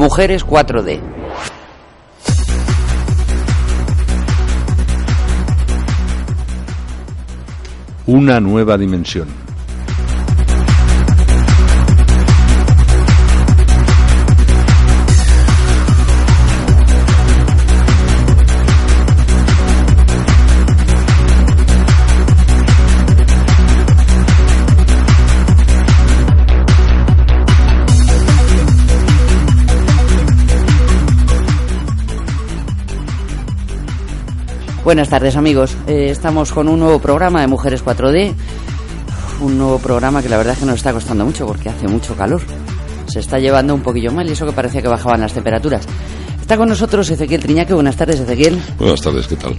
Mujeres 4D. Una nueva dimensión. Buenas tardes amigos, Eh, estamos con un nuevo programa de Mujeres 4D, un nuevo programa que la verdad es que nos está costando mucho porque hace mucho calor, se está llevando un poquillo mal y eso que parecía que bajaban las temperaturas. Está con nosotros Ezequiel Triñaque, buenas tardes Ezequiel, Buenas tardes, ¿qué tal?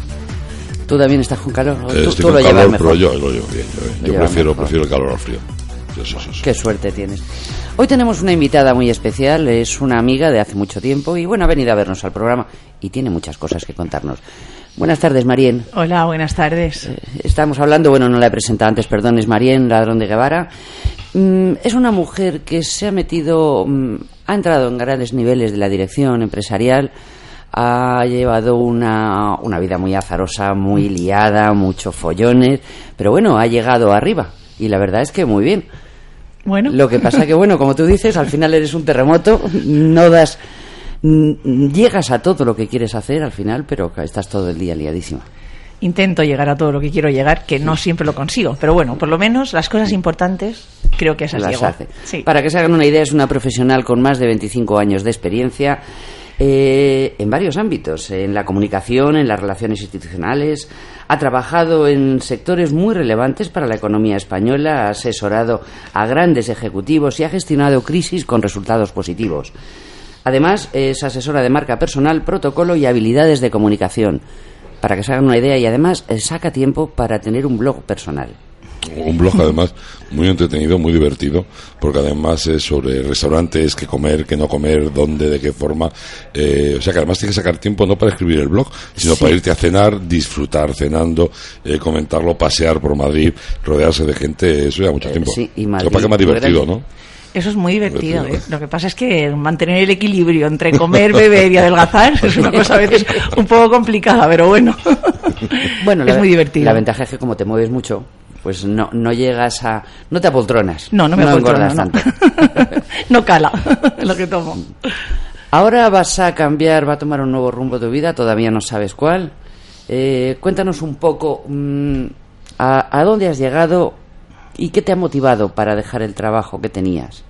tú también estás con calor, Eh, tú, estoy tú con lo llevas calor, mejor. pero yo yo- prefiero, mejor. prefiero el calor al frío. Eso, eso. Qué suerte tienes. Hoy tenemos una invitada muy especial, es una amiga de hace mucho tiempo y bueno, ha venido a vernos al programa y tiene muchas cosas que contarnos. Buenas tardes, Marien. Hola, buenas tardes. Eh, Estamos hablando, bueno, no la he presentado antes, perdón, es Marien Ladrón de Guevara. Mm, es una mujer que se ha metido, mm, ha entrado en grandes niveles de la dirección empresarial, ha llevado una, una vida muy azarosa, muy liada, muchos follones, pero bueno, ha llegado arriba y la verdad es que muy bien. Bueno, Lo que pasa que, bueno, como tú dices, al final eres un terremoto, no das. Llegas a todo lo que quieres hacer al final, pero estás todo el día liadísima. intento llegar a todo lo que quiero llegar, que no siempre lo consigo, pero bueno, por lo menos las cosas importantes creo que esas las llego. hace. Sí. Para que se hagan una idea, es una profesional con más de 25 años de experiencia eh, en varios ámbitos, en la comunicación, en las relaciones institucionales. Ha trabajado en sectores muy relevantes para la economía española, ha asesorado a grandes ejecutivos y ha gestionado crisis con resultados positivos. Además, es asesora de marca personal, protocolo y habilidades de comunicación. Para que se hagan una idea, y además eh, saca tiempo para tener un blog personal. Un blog además muy entretenido, muy divertido, porque además es sobre restaurantes, qué comer, qué no comer, dónde, de qué forma. Eh, o sea que además tienes que sacar tiempo no para escribir el blog, sino Sí. para irte a cenar, disfrutar cenando, eh, comentarlo, pasear por Madrid, rodearse de gente, eso ya mucho Eh, tiempo. sí, y Lo Madrid, que más divertido. ¿no? Eso es muy divertido. Divertido. ¿eh? Lo que pasa es que mantener el equilibrio entre comer, beber y adelgazar es una cosa a veces un poco complicada, pero bueno, Bueno, es la, muy divertido. La ventaja es que como te mueves mucho, pues no, no llegas a... No te apoltronas. No, no me acuerdo, engordas no, no. tanto. no cala lo que tomo. Ahora vas a cambiar, va a tomar un nuevo rumbo tu vida, todavía no sabes cuál. Eh, cuéntanos un poco mm, a, a dónde has llegado y qué te ha motivado para dejar el trabajo que tenías.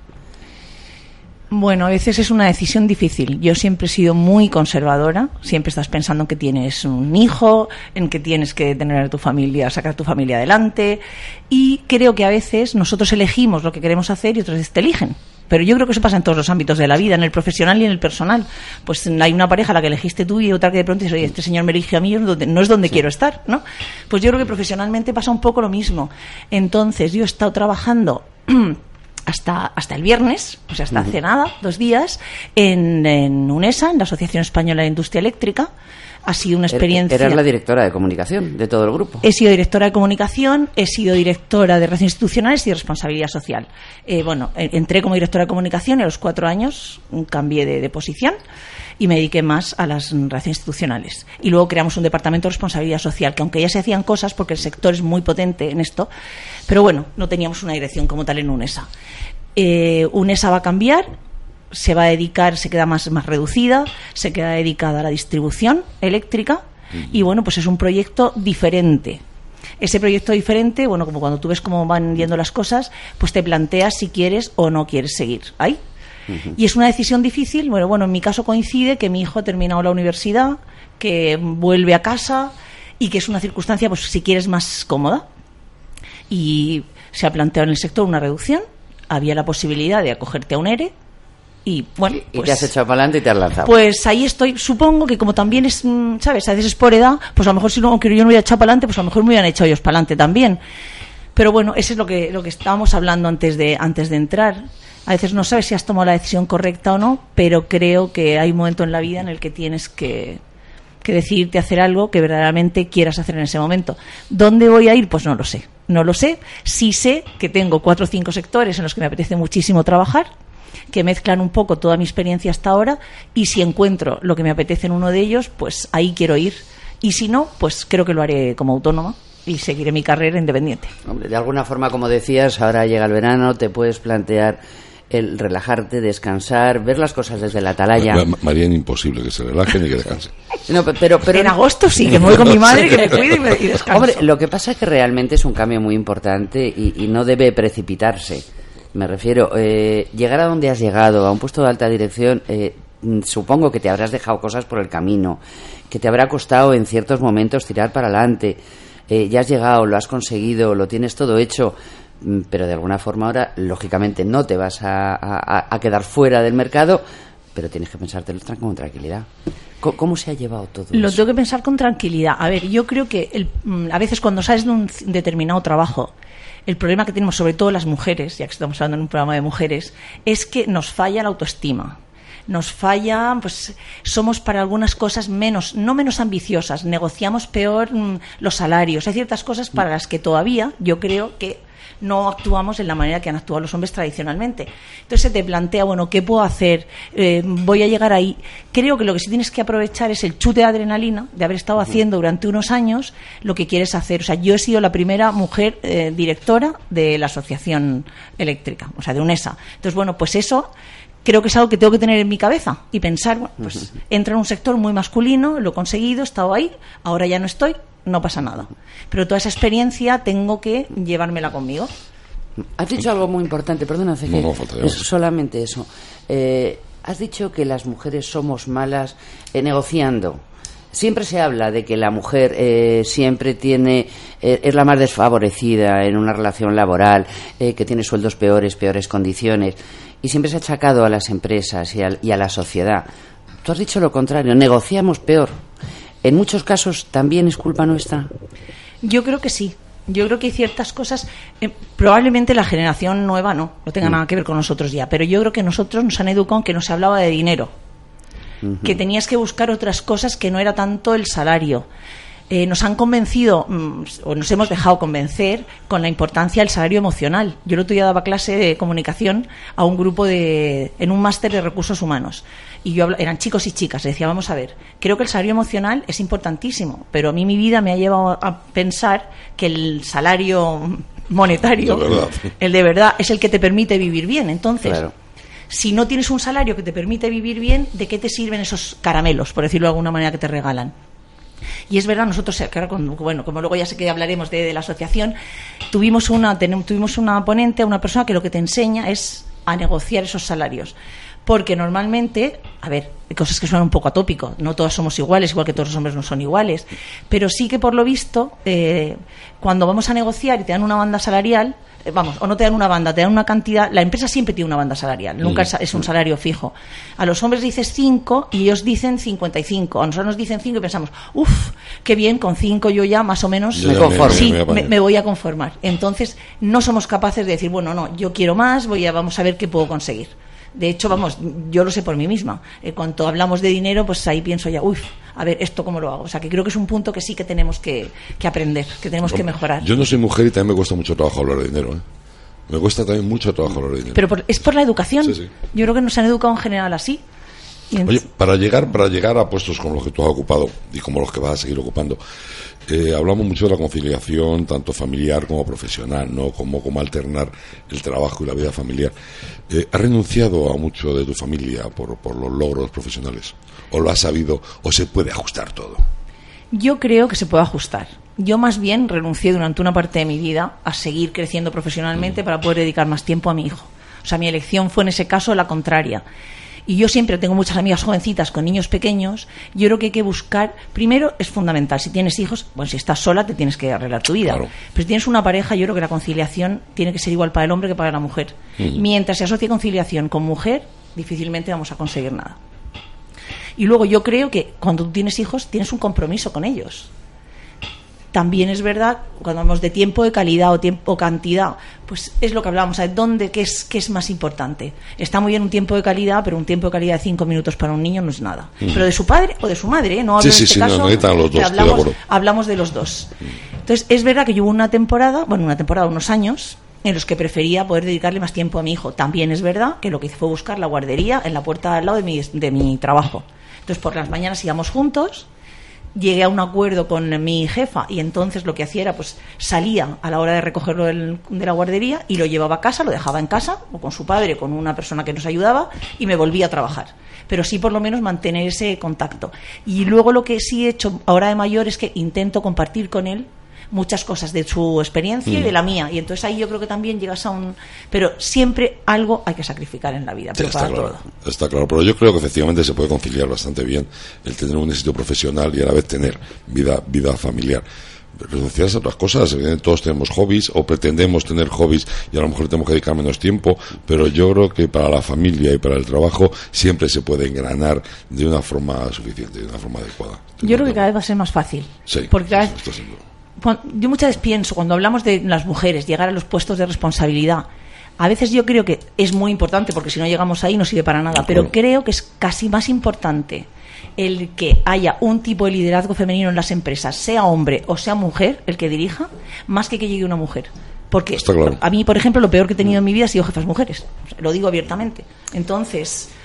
Bueno, a veces es una decisión difícil. Yo siempre he sido muy conservadora. Siempre estás pensando en que tienes un hijo, en que tienes que tener a tu familia, sacar a tu familia adelante. Y creo que a veces nosotros elegimos lo que queremos hacer y veces te eligen. Pero yo creo que eso pasa en todos los ámbitos de la vida, en el profesional y en el personal. Pues hay una pareja a la que elegiste tú y otra que de pronto dices, oye, este señor me eligió a mí, no es donde, donde quiero estar, ¿no? Pues yo creo que profesionalmente pasa un poco lo mismo. Entonces, yo he estado trabajando hasta, hasta el viernes, o sea, hasta hace nada, dos días, en, en UNESA, en la Asociación Española de Industria Eléctrica. Ha sido una experiencia. Eras la directora de comunicación de todo el grupo. He sido directora de comunicación, he sido directora de relaciones institucionales y de responsabilidad social. Eh, bueno, entré como directora de comunicación y a los cuatro años cambié de, de posición y me dediqué más a las relaciones institucionales. Y luego creamos un departamento de responsabilidad social, que aunque ya se hacían cosas, porque el sector es muy potente en esto, pero bueno, no teníamos una dirección como tal en UNESA. Eh, UNESA va a cambiar, se va a dedicar, se queda más, más reducida, se queda dedicada a la distribución eléctrica y bueno, pues es un proyecto diferente. Ese proyecto diferente, bueno, como cuando tú ves cómo van yendo las cosas, pues te planteas si quieres o no quieres seguir ahí. Y es una decisión difícil. Bueno, bueno, en mi caso coincide que mi hijo ha terminado la universidad, que vuelve a casa y que es una circunstancia, pues si quieres, más cómoda. Y se ha planteado en el sector una reducción. Había la posibilidad de acogerte a un ERE. Y bueno, y pues, te has echado para adelante y te has lanzado. pues ahí estoy. Supongo que como también es, mm, ¿sabes? A veces es por edad, pues a lo mejor si no, aunque yo no hubiera echado para adelante, pues a lo mejor me hubieran echado ellos para adelante también. Pero bueno, eso es lo que, lo que estábamos hablando antes de, antes de entrar. A veces no sabes si has tomado la decisión correcta o no, pero creo que hay un momento en la vida en el que tienes que, que decidirte hacer algo que verdaderamente quieras hacer en ese momento. ¿Dónde voy a ir? Pues no lo sé. No lo sé. Sí sé que tengo cuatro o cinco sectores en los que me apetece muchísimo trabajar que mezclan un poco toda mi experiencia hasta ahora y si encuentro lo que me apetece en uno de ellos, pues ahí quiero ir. Y si no, pues creo que lo haré como autónoma y seguiré mi carrera independiente. Hombre, de alguna forma, como decías, ahora llega el verano, te puedes plantear el relajarte, descansar, ver las cosas desde la atalaya. Ma- María, es imposible que se relaje ni que descanse. No, pe- pero, pero en agosto sí, que me voy con mi madre, que me cuide y, me, y descanso. Hombre, lo que pasa es que realmente es un cambio muy importante y, y no debe precipitarse. Me refiero, eh, llegar a donde has llegado, a un puesto de alta dirección, eh, mm, supongo que te habrás dejado cosas por el camino, que te habrá costado en ciertos momentos tirar para adelante. Eh, ya has llegado, lo has conseguido, lo tienes todo hecho, mm, pero de alguna forma ahora, lógicamente, no te vas a, a- a quedar fuera del mercado, pero tienes que pensártelo con tranquilidad. ¿Cómo se ha llevado todo Lo eso? tengo que pensar con tranquilidad. A ver, yo creo que el- mm, a veces cuando sales de un determinado trabajo, el problema que tenemos, sobre todo las mujeres, ya que estamos hablando en un programa de mujeres, es que nos falla la autoestima. Nos falla, pues somos para algunas cosas menos, no menos ambiciosas, negociamos peor mm, los salarios. Hay ciertas cosas para las que todavía yo creo que no actuamos en la manera que han actuado los hombres tradicionalmente. Entonces se te plantea, bueno, ¿qué puedo hacer? Eh, voy a llegar ahí. Creo que lo que sí tienes que aprovechar es el chute de adrenalina de haber estado haciendo durante unos años lo que quieres hacer. O sea, yo he sido la primera mujer eh, directora de la Asociación Eléctrica, o sea, de UNESA. Entonces, bueno, pues eso creo que es algo que tengo que tener en mi cabeza y pensar, bueno, pues entro en un sector muy masculino, lo he conseguido, he estado ahí, ahora ya no estoy, no pasa nada. Pero toda esa experiencia tengo que llevármela conmigo. Has dicho algo muy importante, perdona, Ezequiel. No, no, Es solamente eso. Eh, has dicho que las mujeres somos malas eh, negociando. Siempre se habla de que la mujer eh, siempre tiene eh, es la más desfavorecida en una relación laboral, eh, que tiene sueldos peores, peores condiciones, y siempre se ha achacado a las empresas y, al- y a la sociedad. Tú has dicho lo contrario, negociamos peor. En muchos casos también es culpa nuestra. Yo creo que sí. Yo creo que hay ciertas cosas, eh, probablemente la generación nueva no, no tenga nada que ver con nosotros ya, pero yo creo que nosotros nos han educado en que no se hablaba de dinero, que tenías que buscar otras cosas que no era tanto el salario. Eh, nos han convencido, mm, o nos hemos dejado convencer, con la importancia del salario emocional. Yo el otro día daba clase de comunicación a un grupo de, en un máster de recursos humanos. Y yo eran chicos y chicas. Le decía, vamos a ver, creo que el salario emocional es importantísimo, pero a mí mi vida me ha llevado a pensar que el salario monetario, De el de verdad, es el que te permite vivir bien. Entonces, Claro. Si no tienes un salario que te permite vivir bien, ¿de qué te sirven esos caramelos, por decirlo de alguna manera, que te regalan? Y es verdad, nosotros, ahora con- bueno, como luego ya sé que hablaremos de, la asociación, tuvimos una, tenem- tuvimos una ponente, una persona que lo que te enseña es a negociar esos salarios. Porque normalmente, a ver, hay cosas que suenan un poco atópico, no todas somos iguales, igual que todos los hombres no son iguales, pero sí que por lo visto, eh, cuando vamos a negociar y te dan una banda salarial, vamos, o no te dan una banda, te dan una cantidad, la empresa siempre tiene una banda salarial, nunca es, es un salario fijo. A los hombres dices 5 y ellos dicen 55, a nosotros nos dicen 5 y pensamos, uff, qué bien, con 5 yo ya más o menos Yo Me conformo. sí, voy me, poner. me voy a conformar. Entonces, no somos capaces de decir, bueno, no, yo quiero más, voy a, vamos a ver qué puedo conseguir. De hecho, vamos, yo lo sé por mí misma. Eh, cuando hablamos de dinero, pues ahí pienso ya, uy, a ver, ¿esto cómo lo hago? O sea, que creo que es un punto que sí que tenemos que, que aprender, que tenemos que mejorar. Yo no soy mujer y también me cuesta mucho trabajo hablar de dinero. ¿eh? Me cuesta también mucho trabajo hablar de dinero. Pero por- es por la educación. Sí, sí. Yo creo que nos han educado en general así. Oye, para llegar, para llegar a puestos como los que tú has ocupado y como los que vas a seguir ocupando, eh, hablamos mucho de la conciliación, tanto familiar como profesional, ¿no? Como, como alternar el trabajo y la vida familiar. Eh, ¿Has renunciado a mucho de tu familia por, por los logros profesionales? ¿O lo has sabido o se puede ajustar todo? Yo creo que se puede ajustar. Yo más bien renuncié durante una parte de mi vida a seguir creciendo profesionalmente para poder dedicar más tiempo a mi hijo. O sea, mi elección fue en ese caso la contraria. Y yo siempre tengo muchas amigas jovencitas con niños pequeños. Yo creo que hay que buscar, primero es fundamental, si tienes hijos, bueno, si estás sola te tienes que arreglar tu vida. Claro. Pero si tienes una pareja, yo creo que la conciliación tiene que ser igual para el hombre que para la mujer. Mientras se asocie conciliación con mujer, difícilmente vamos a conseguir nada. Y luego yo creo que cuando tú tienes hijos tienes un compromiso con ellos. También es verdad, cuando hablamos de tiempo de calidad o tiempo cantidad, pues es lo que hablábamos, ¿sabes? ¿dónde, qué es, qué es más importante? Está muy bien un tiempo de calidad, pero un tiempo de calidad de cinco minutos para un niño no es nada. Pero de su padre o de su madre, ¿eh? no hablo Sí, en sí, este sí, no, caso, necesitan los dos, de hablamos, acuerdo. hablamos de los dos. Entonces, es verdad que yo hubo una temporada, bueno, una temporada, unos años, en los que prefería poder dedicarle más tiempo a mi hijo. También es verdad que lo que hice fue buscar la guardería en la puerta al lado de mi, de mi trabajo. Entonces, por las mañanas íbamos juntos, llegué a un acuerdo con mi jefa y entonces lo que hacía era, pues salía a la hora de recogerlo del- de la guardería y lo llevaba a casa, lo dejaba en casa, o con su padre, con una persona que nos ayudaba, y me volvía a trabajar. Pero sí, por lo menos, mantener ese contacto. Y luego lo que sí he hecho ahora de mayor es que intento compartir con él muchas cosas de su experiencia y de la mía. Y entonces ahí yo creo que también llegas a un... Pero siempre algo hay que sacrificar en la vida, Sí, está para claro, todo. está claro, pero yo creo que efectivamente se puede conciliar bastante bien el tener un éxito profesional y a la vez tener vida, vida familiar. Renunciar a otras cosas, evidentemente todos tenemos hobbies o pretendemos tener hobbies y a lo mejor tenemos que dedicar menos tiempo, pero yo creo que para la familia y para el trabajo siempre se puede engranar de una forma suficiente, de una forma adecuada. Yo creo que cada vez va a ser más fácil. Sí, Porque cada vez yo muchas veces pienso, cuando hablamos de las mujeres, llegar a los puestos de responsabilidad, a veces yo creo que es muy importante, porque si no llegamos ahí no sirve para nada, pero creo que es casi más importante el que haya un tipo de liderazgo femenino en las empresas, sea hombre o sea mujer el que dirija, más que que llegue una mujer. Porque claro. a mí, por ejemplo, lo peor que he tenido en mi vida ha sido jefas mujeres. O sea, lo digo abiertamente. Entonces, mm,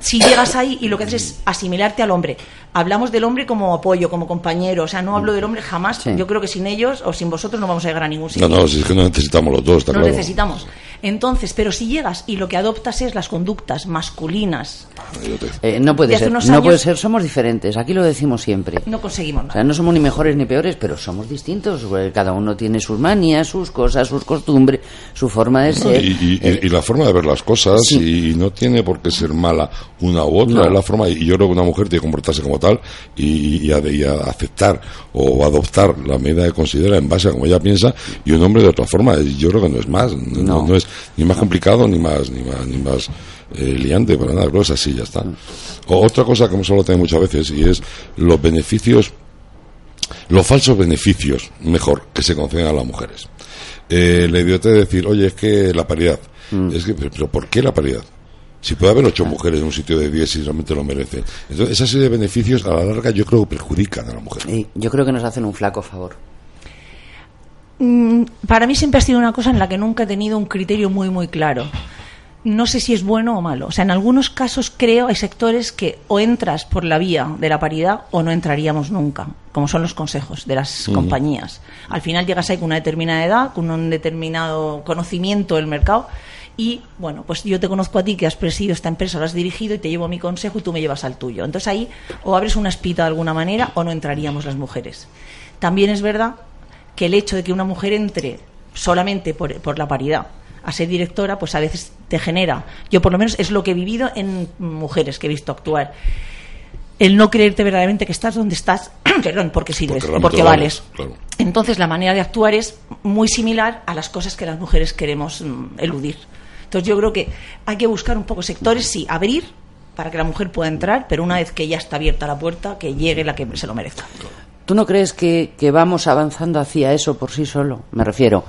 si llegas ahí y lo que haces es asimilarte al hombre. Hablamos del hombre como apoyo, como compañero. O sea, no hablo del hombre jamás. Sí. Yo creo que sin ellos o sin vosotros no vamos a llegar a ningún sitio. No, no, si es que no necesitamos los dos, está No claro. necesitamos. Entonces, pero si llegas y lo que adoptas es las conductas masculinas, Eh, no puede ser, no puede ser, somos diferentes, aquí lo decimos siempre. no conseguimos O nada. sea, no somos ni mejores ni peores, pero somos distintos. porque Cada uno tiene sus manías, sus cosas, sus costumbres, su forma de No, ser. y, y- Eh, y la forma de ver las cosas Sí. y no tiene por qué ser mala una u otra No. es la forma y yo creo que una mujer tiene que comportarse como tal y, y a, y a aceptar o adoptar la medida que considera en base a como ella piensa y un hombre de otra forma yo creo que no es más no, No. no es ni más complicado ni más ni más ni más eh, liante para nada creo que es así ya está o, otra cosa que hemos hablado también muchas veces y es los beneficios los falsos beneficios, mejor, que se conceden a las mujeres. Eh, la idiotez de decir, oye, es que la paridad. Es que, pero ¿por qué la paridad? Si puede haber ocho mujeres en un sitio de diez y realmente lo merecen. Entonces, esa serie de beneficios a la larga yo creo que perjudican a la mujer. y yo creo que nos hacen un flaco favor. Mm, para mí siempre ha sido una cosa en la que nunca he tenido un criterio muy, muy claro. No sé si es bueno o malo. O sea, en algunos casos creo hay sectores que o entras por la vía de la paridad o no entraríamos nunca, como son los consejos de las compañías. Al final llegas ahí con una determinada edad, con un determinado conocimiento del mercado y, bueno, pues yo te conozco a ti que has presidido esta empresa, lo has dirigido y te llevo mi consejo y tú me llevas al tuyo. Entonces ahí o abres una espita de alguna manera o no entraríamos las mujeres. También es verdad que el hecho de que una mujer entre solamente por, por la paridad a ser directora, pues a veces te genera, yo por lo menos es lo que he vivido en mujeres que he visto actuar, el no creerte verdaderamente que estás donde estás, perdón, porque sirves, porque, lo vales. vales, claro. Entonces la manera de actuar es muy similar a las cosas que las mujeres queremos mm, eludir. Entonces yo creo que hay que buscar un poco sectores, sí, abrir para que la mujer pueda entrar, pero una vez que ya está abierta la puerta, que llegue la que se lo merezca. ¿Tú no crees que, que vamos avanzando hacia eso por sí solo? Me refiero.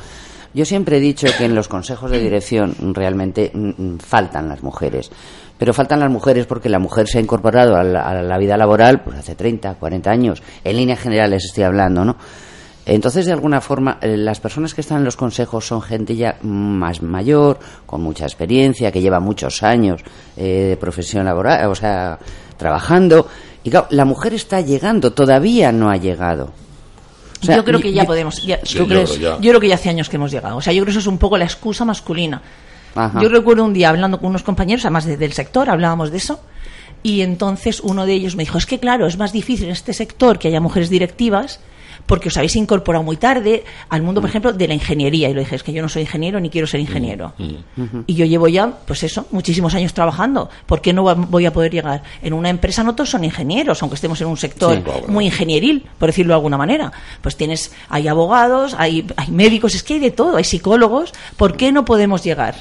Yo siempre he dicho que en los consejos de dirección realmente mm, mm, faltan las mujeres. Pero faltan las mujeres porque la mujer se ha incorporado a la, a la vida laboral pues hace 30, 40 años. En líneas generales estoy hablando, ¿no? Entonces, de alguna forma, eh, las personas que están en los consejos son gente ya más mayor, con mucha experiencia, que lleva muchos años eh, de profesión laboral, o sea, trabajando. Y claro, la mujer está llegando, todavía no ha llegado. O sea, yo creo que ya podemos. ya- Sí, ¿tú yo crees? creo ya. Yo creo que ya hace años que hemos llegado. O sea, yo creo que eso es un poco la excusa masculina. Ajá. Yo recuerdo un día hablando con unos compañeros, además de- del sector, hablábamos de eso. Y entonces uno de ellos me dijo: Es que, claro, es más difícil en este sector que haya mujeres directivas porque os habéis incorporado muy tarde al mundo, por ejemplo, de la ingeniería. Y le dije: Es que yo no soy ingeniero ni quiero ser ingeniero. Y yo llevo ya, pues eso, muchísimos años trabajando. ¿Por qué no voy a poder llegar? En una empresa no todos son ingenieros, aunque estemos en un sector Sí. Muy ingenieril, por decirlo de alguna manera. Pues tienes, hay abogados, hay, hay médicos, es que hay de todo, hay psicólogos. ¿Por qué no podemos llegar?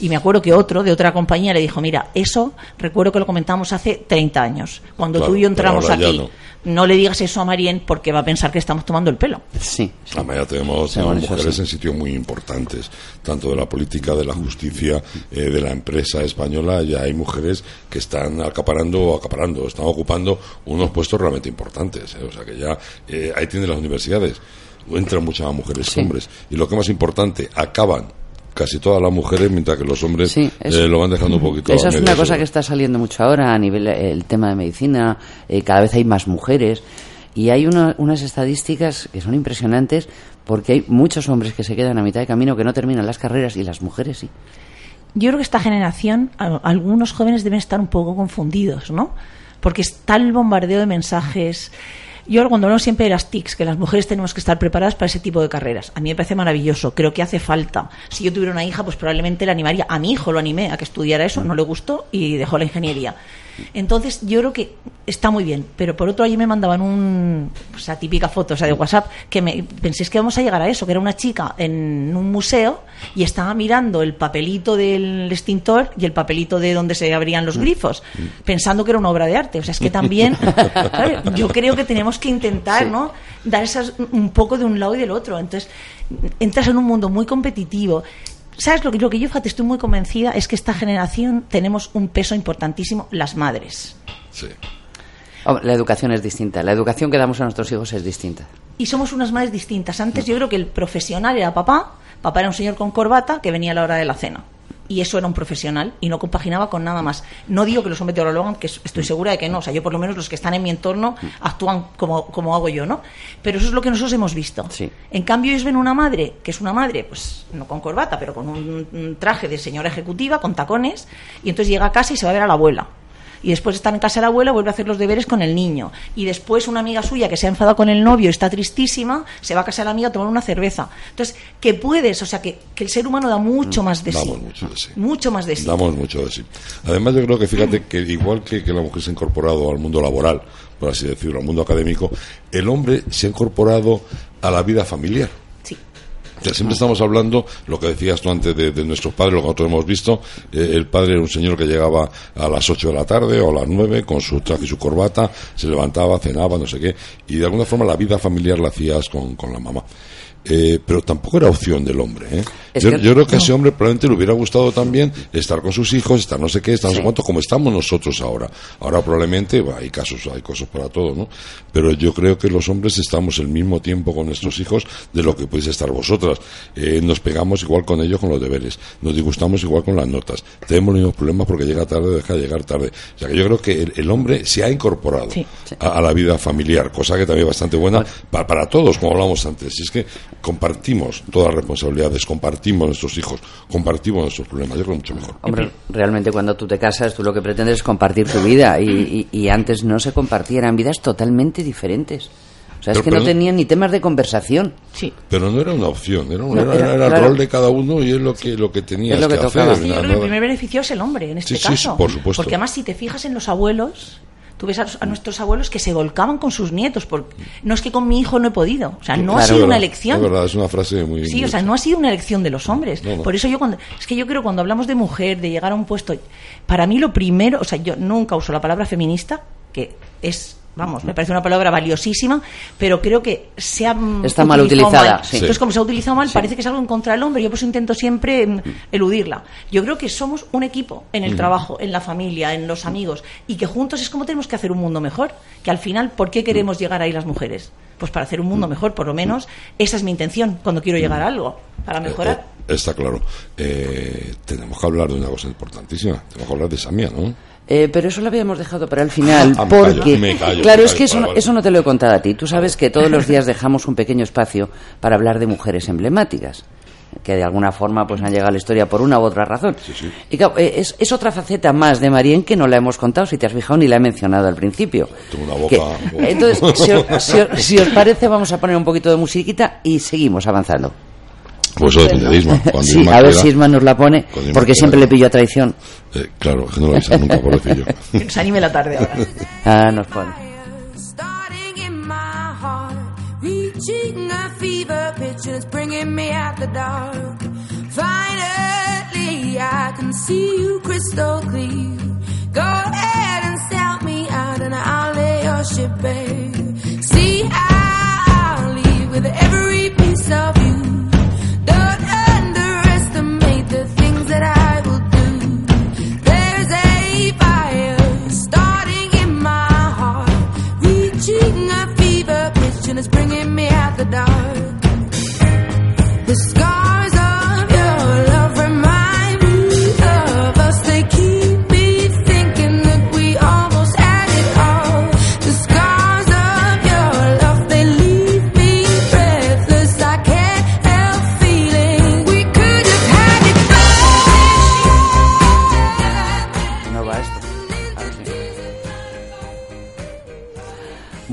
Y me acuerdo que otro de otra compañía le dijo, mira, eso recuerdo que lo comentamos hace 30 años, cuando Claro, tú y yo entramos aquí. no. No. le digas eso a Marien porque va a pensar que estamos tomando el pelo. Sí. Además, ya tenemos, Sí, bueno, mujeres sí. en sitios muy importantes, tanto de la política, de la justicia, eh, de la empresa española. Ya hay mujeres que están acaparando o acaparando, están ocupando unos puestos realmente importantes. eh, O sea que ya eh, ahí tienen las universidades. entran muchas más mujeres que hombres. Y lo que más importante, acaban casi todas las mujeres, mientras que los hombres Sí, eh, lo van dejando un poquito Esa es una cosa que está saliendo mucho ahora a nivel eh, el tema de medicina. eh, cada vez hay más mujeres y hay una- unas estadísticas que son impresionantes porque hay muchos hombres que se quedan a mitad de camino que no terminan las carreras y las mujeres sí. Yo creo que esta generación, algunos jóvenes deben estar un poco confundidos, ¿no? Porque está el bombardeo de mensajes. Yo cuando hablo siempre de las TICs, que las mujeres tenemos que estar preparadas para ese tipo de carreras. A mí me parece maravilloso, creo que hace falta. Si yo tuviera una hija, pues probablemente la animaría. A mi hijo lo animé a que estudiara eso, no le gustó y dejó la ingeniería. Entonces, yo creo que está muy bien. Pero por otro, allí me mandaban un, o sea, típica foto, o sea, de WhatsApp, que me pensé es que vamos a llegar a eso, que era una chica en un museo y estaba mirando el papelito del extintor y el papelito de donde se abrían los grifos, pensando que era una obra de arte. O sea, es que también, yo creo que tenemos que intentar, ¿no? Dar esas, un poco de un lado y del otro. Entonces, entras en un mundo muy competitivo. ¿Sabes lo que, lo que yo, fíjate, estoy muy convencida? Es que esta generación tenemos un peso importantísimo, las madres. Sí. Hombre, la educación es distinta. La educación que damos a nuestros hijos es distinta. Y somos unas madres distintas. Antes yo creo que el profesional era papá, papá era un señor con corbata que venía a la hora de la cena. Y eso era un profesional y no compaginaba con nada más. No digo que los hombres ahora lo hagan, que estoy segura de que no. O sea, yo por lo menos los que están en mi entorno actúan como, como hago yo, ¿no? Pero eso es lo que nosotros hemos visto. Sí. En cambio, ellos ven una madre, que es una madre, pues no con corbata, pero con un, un traje de señora ejecutiva, con tacones, y entonces llega a casa y se va a ver a la abuela. Y después de estar en casa de la abuela, vuelve a hacer los deberes con el niño. Y después una amiga suya que se ha enfadado con el novio, está tristísima, se va a casa de la amiga a tomar una cerveza. Entonces, que puedes, o sea, que, que el ser humano da mucho más de sí. Damos mucho de sí. Mucho más de sí. Damos mucho de sí. Además, yo creo que fíjate que igual que, que la mujer se ha incorporado al mundo laboral, por así decirlo, al mundo académico, el hombre se ha incorporado a la vida familiar. Siempre estamos hablando, lo que decías tú antes de, de nuestros padres, lo que nosotros hemos visto, eh, el padre era un señor que llegaba a las 8 de la tarde o a las 9 con su traje y su corbata, se levantaba, cenaba, no sé qué, y de alguna forma la vida familiar la hacías con, con la mamá. Eh, pero tampoco era opción del hombre. ¿eh? Yo, creo que a ese hombre probablemente le hubiera gustado también estar con sus hijos, estar no sé qué, estar no sé cuánto, como estamos nosotros ahora. Ahora probablemente, bueno, hay casos, hay cosas para todo, ¿no? Pero yo creo que los hombres estamos el mismo tiempo con nuestros hijos de lo que podéis estar vosotras. Eh, nos pegamos igual con ellos con los deberes, nos disgustamos igual con las notas, tenemos los mismos problemas porque llega tarde o deja de llegar tarde. O sea que yo creo que el, el hombre se ha incorporado Sí. a, a la vida familiar, cosa que también es bastante buena para, para todos, como hablamos antes. Y es que compartimos todas las responsabilidades, compartimos nuestros hijos, compartimos nuestros problemas. Yo creo mucho mejor. Hombre, realmente cuando tú te casas, tú lo que pretendes es compartir tu vida y, y- y antes no se compartían, eran vidas totalmente diferentes. O sea, es Pero- que no tenían ni temas de conversación. Sí. Pero no era una opción, era, un- No, era- era- era el claro. rol de cada uno y es lo que, lo que lo que que tocaba. hacer. Sí, yo creo que el primer beneficio es el hombre, en este sí, caso. sí, por supuesto. Porque además, si te fijas en los abuelos, tú ves a, a nuestros abuelos que se volcaban con sus nietos. Porque no es que con mi hijo no he podido. O sea, no ha sido una elección. Es verdad, es una frase muy. Sí, o sea, no ha sido una elección de los hombres. No, no. Por eso yo cuando es que yo creo cuando hablamos de mujer, de llegar a un puesto, para mí lo primero, o sea, yo nunca uso la palabra feminista, que es vamos, me parece una palabra valiosísima, pero creo que se ha mm, Está mal utilizada, mal. sí. Entonces, como se ha utilizado mal, parece que es algo en contra del hombre. Yo por eso intento siempre mm, eludirla. Yo creo que somos un equipo en el trabajo, en la familia, en los amigos, y que juntos es como tenemos que hacer un mundo mejor. Que al final, ¿por qué queremos llegar ahí las mujeres? Pues para hacer un mundo mejor, por lo menos esa es mi intención cuando quiero llegar a algo, para mejorar. Eh, eh, está claro. Eh, tenemos que hablar de una cosa importantísima. Tenemos que hablar de Samia, ¿no? Eh, pero eso lo habíamos dejado para el final, Ah, me callo, porque, me callo, claro, me es que eso, eso no te lo he contado a ti. Tú sabes que todos los días dejamos un pequeño espacio para hablar de mujeres emblemáticas, que de alguna forma pues han llegado a la historia por una u otra razón. sí. Y claro, eh, es, es otra faceta más de Marien que no la hemos contado, si te has fijado, ni la he mencionado al principio. Tengo una boca- Que- entonces, si os, si os- si os parece, vamos a poner un poquito de musiquita y seguimos avanzando. Pues eso depende de Isma. Cuando Sí, Isma a ver quiera- si Isma nos la pone, porque quiera. siempre le pillo a traición. Eh, claro, que no lo avisan nunca, pobrecillo. Que nos anime la tarde ahora. Ah, nos pone. starting in my heart, reaching a fever pitch, and it's bringing me out the dark. Finally, I can see you crystal clear. Go ahead and sell me out, and I'll lay your ship bare. See, I'll leave with every piece of the dark. The sky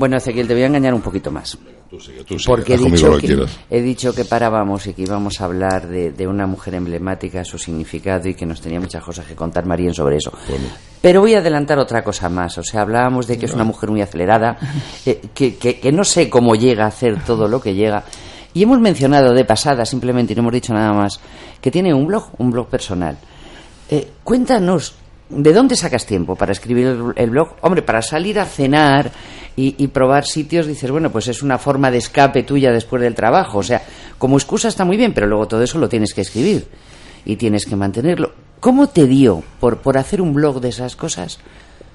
Bueno, Ezequiel, te voy a engañar un poquito más. Tú sigue, tú sigue, Porque he dicho, que he dicho que parábamos y que íbamos a hablar de, de una mujer emblemática, su significado y que nos tenía muchas cosas que contar Marín sobre eso. Bueno. Pero voy a adelantar otra cosa más. O sea, hablábamos de que es una mujer muy acelerada, eh, que, que- que no sé cómo llega a hacer todo lo que llega. Y hemos mencionado de pasada, simplemente, y no hemos dicho nada más, que tiene un blog, un blog personal. Eh, cuéntanos, ¿de dónde sacas tiempo para escribir el, el blog? Hombre, para salir a cenar y, y probar sitios, dices, bueno, pues es una forma de escape tuya después del trabajo. O sea, como excusa está muy bien, pero luego todo eso lo tienes que escribir y tienes que mantenerlo. ¿Cómo te dio por, por hacer un blog de esas cosas?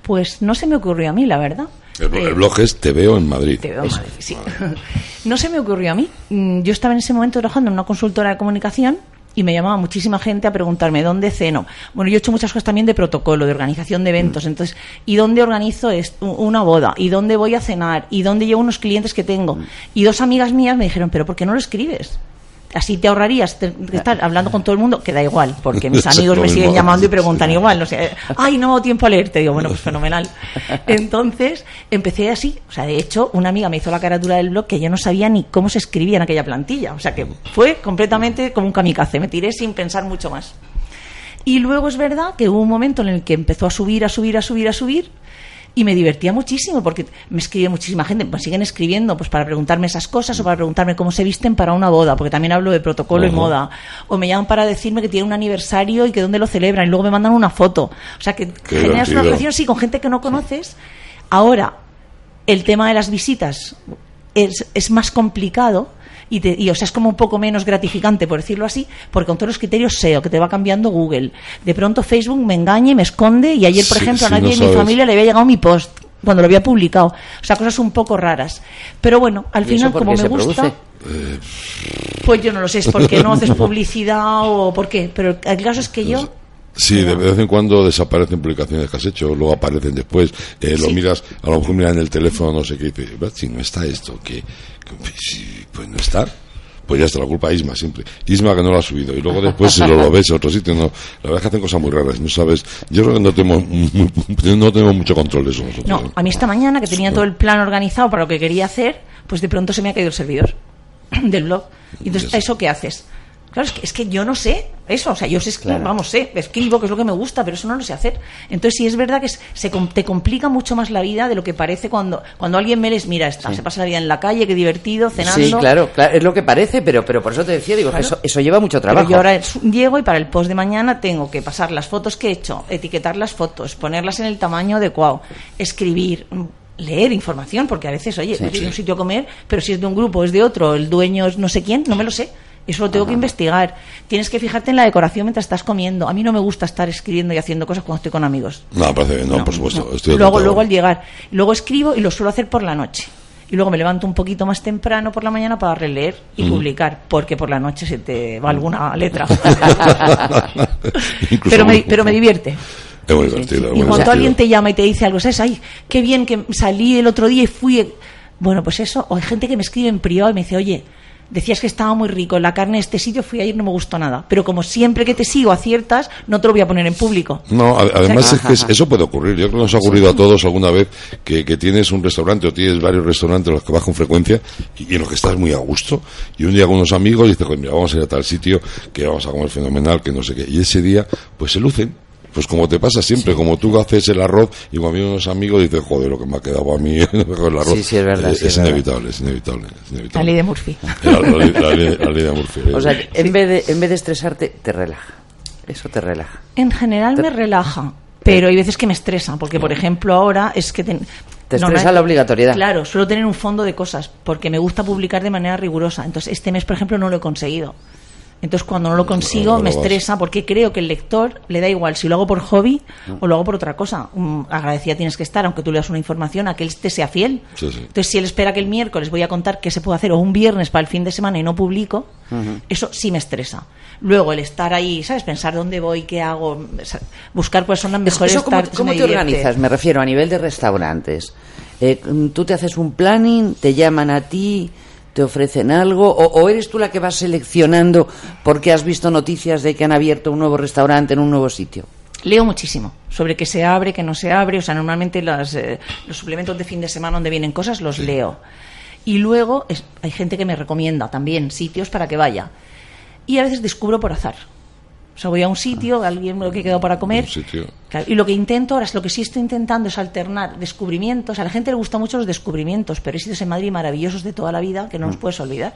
Pues no se me ocurrió a mí, la verdad. El, Eh, el blog es Te veo en Madrid. Te veo mal, sí. No se me ocurrió a mí. Mm, Yo estaba en ese momento trabajando en una consultora de comunicación y me llamaba muchísima gente a preguntarme dónde ceno. Bueno, yo he hecho muchas cosas también de protocolo, de organización de eventos. Entonces, ¿y dónde organizo esto- una boda? ¿Y dónde voy a cenar? ¿Y dónde llevo unos clientes que tengo? Y dos amigas mías me dijeron, ¿pero por qué no lo escribes? Así te ahorrarías te- estar hablando con todo el mundo, que da igual, porque mis amigos me siguen llamando y preguntan igual. O sea, ay, no hago tiempo a leerte. Digo, bueno, pues fenomenal. Entonces, empecé así. O sea, de hecho, una amiga me hizo la carátula del blog que yo no sabía ni cómo se escribía en aquella plantilla. O sea, que fue completamente como un kamikaze. Me tiré sin pensar mucho más. Y luego es verdad que hubo un momento en el que empezó a subir, a subir, a subir, a subir. Y me divertía muchísimo porque me escribe muchísima gente, me siguen escribiendo pues para preguntarme esas cosas o para preguntarme cómo se visten para una boda, porque también hablo de protocolo y moda. O me llaman para decirme que tiene un aniversario y que dónde lo celebran y luego me mandan una foto. O sea que generas divertido. una relación sí con gente que no conoces. Ahora, el tema de las visitas es, es más complicado y, te- y, o sea, es como un poco menos gratificante, por decirlo así, porque con todos los criterios SEO que te va cambiando Google, de pronto Facebook me engaña y me esconde y ayer, por Sí, ejemplo, sí, a nadie no de mi sabes. familia le había llegado mi post cuando lo había publicado. O sea, cosas un poco raras. Pero bueno, al ¿Y eso final, por como qué me gusta... produce? Pues yo no lo sé, es porque no haces publicidad o por qué. Pero el caso es que yo... Sí, de vez en cuando desaparecen publicaciones que has hecho, luego aparecen después, eh, lo Sí. miras, a lo mejor miras en el teléfono, no sé qué, y dices, "Bah, si no está esto, que, pues, no está. Pues ya está, la culpa a Isma siempre. Isma que no lo ha subido. Y luego después si lo, lo ves en otro sitio, no. La verdad es que hacen cosas muy raras, no sabes. Yo creo que no tenemos, no tenemos mucho control de eso nosotros. No, ¿eh? a mí esta mañana que tenía todo el plan organizado para lo que quería hacer, pues de pronto se me ha caído el servidor del blog. Y entonces. ¿eso qué haces? Claro, es que, es que yo no sé eso, o sea, yo sé Claro. vamos, sé, escribo, que es lo que me gusta, pero eso no lo sé hacer. Entonces, sí es verdad que se, te complica mucho más la vida de lo que parece cuando, cuando alguien me les mira, está, se pasa la vida en la calle, qué divertido, cenando. Sí, claro, claro, es lo que parece, pero, pero por eso te decía, digo, que Claro. eso, eso lleva mucho Pero trabajo. yo ahora llego y para el post de mañana tengo que pasar las fotos que he hecho, etiquetar las fotos, ponerlas en el tamaño adecuado, escribir, mm, leer información, porque a veces, oye, Sí, voy a sí. un sitio a comer, pero si es de un grupo, es de otro, el dueño es no sé quién, no me lo sé. Eso lo tengo que investigar. Tienes que fijarte en la decoración mientras estás comiendo. A mí no me gusta estar escribiendo y haciendo cosas cuando estoy con amigos. No, parece bien, no, por supuesto. No. estoy de luego, luego al llegar. Luego escribo y lo suelo hacer por la noche. Y luego me levanto un poquito más temprano por la mañana para releer y publicar, porque por la noche se te va alguna letra. Pero, me, pero me divierte. Es muy divertido. Y cuando divertido. alguien te llama y te dice algo, ¿sabes? Ay, qué bien que salí el otro día y fui. Bueno, pues eso. O hay gente que me escribe en privado y me dice, oye, decías que estaba muy rico la carne de este sitio, fui ayer y no me gustó nada. Pero como siempre que te sigo aciertas, no te lo voy a poner en público. No, a- además O es que es- eso puede ocurrir. Yo creo que nos ha ocurrido a todos alguna vez que, que tienes un restaurante o tienes varios restaurantes en los que vas con frecuencia y, y en los que estás muy a gusto. Y un día con unos amigos dices, "Joder, mira, vamos a ir a tal sitio que vamos a comer fenomenal, que no sé qué. Y ese día, pues se lucen. Pues como te pasa siempre, como tú haces el arroz y cuando vienen unos amigos dices, joder, lo que me ha quedado a mí el arroz. Sí, sí, es verdad, Eh, sí, es, es verdad. inevitable, es inevitable, es inevitable. La ley de Murphy. La, la ley- la ley- la ley de Murphy. O sea, en vez, de, en vez de estresarte, te relaja. Eso te relaja. En general me relaja, pero hay veces que me estresa, porque por ejemplo ahora es que... ten- Te estresa no- la obligatoriedad. Claro, suelo tener un fondo de cosas, porque me gusta publicar de manera rigurosa. Entonces este mes, por ejemplo, no lo he conseguido. Entonces cuando no lo consigo me estresa porque creo que el lector le da igual si lo hago por hobby o lo hago por otra cosa. Mm, agradecida tienes que estar, aunque tú le das una información, a que él te sea fiel. Sí, sí. Entonces si él espera que el miércoles voy a contar qué se puede hacer o un viernes para el fin de semana y no publico, eso sí me estresa. Luego el estar ahí, ¿sabes? Pensar dónde voy, qué hago, buscar cuáles son las mejores ¿Eso cómo, tardes, cómo me te divierte. organizas? Me refiero a nivel de restaurantes. Eh, tú te haces un planning, te llaman a ti, te ofrecen algo, o, o eres tú la que vas seleccionando porque has visto noticias de que han abierto un nuevo restaurante en un nuevo sitio. Leo muchísimo sobre qué se abre, qué no se abre. O sea, normalmente las, eh, los suplementos de fin de semana donde vienen cosas los leo. Y luego es- hay gente que me recomienda también sitios para que vaya. Y a veces descubro por azar. O sea, voy a un sitio, alguien me lo que he quedado para comer. Un sitio. Claro, y lo que intento ahora, es lo que sí estoy intentando es alternar descubrimientos. A la gente le gustan mucho los descubrimientos, pero hay sitios en Madrid maravillosos de toda la vida que no nos puedes olvidar.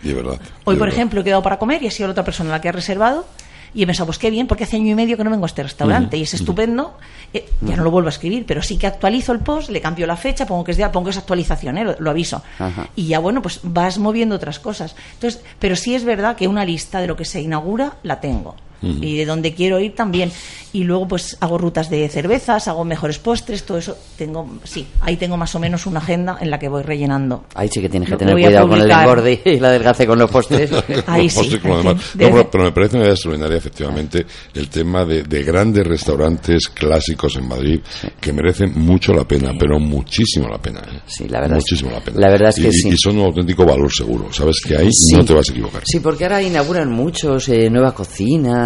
De verdad. Hoy, de por verdad. ejemplo, he quedado para comer y ha sido la otra persona la que ha reservado. Y he pensado, pues qué bien, porque hace año y medio que no vengo a este restaurante y es estupendo. Eh, ya no lo vuelvo a escribir, pero sí que actualizo el post, le cambio la fecha, pongo que es de, pongo esa actualización, eh, lo, lo aviso. Ajá. Y ya, bueno, pues vas moviendo otras cosas. Entonces, pero sí es verdad que una lista de lo que se inaugura la tengo. Y de donde quiero ir también. Y luego, pues hago rutas de cervezas, hago mejores postres, todo eso. Tengo, sí, ahí tengo más o menos una agenda en la que voy rellenando. Ahí sí que tienes que tener cuidado con el engorde y la adelgace con los postres. Ahí sí, postre, como ahí demás. sí. No, Desde- pero, pero me parece una idea extraordinaria, efectivamente, el tema de, de grandes restaurantes clásicos en Madrid que merecen mucho la pena, pero muchísimo la pena. ¿eh? Sí, la verdad es- Muchísimo la pena. la verdad es que y, sí. y son un auténtico valor seguro. Sabes que ahí Sí. no te vas a equivocar. Sí, porque ahora inauguran muchos, eh,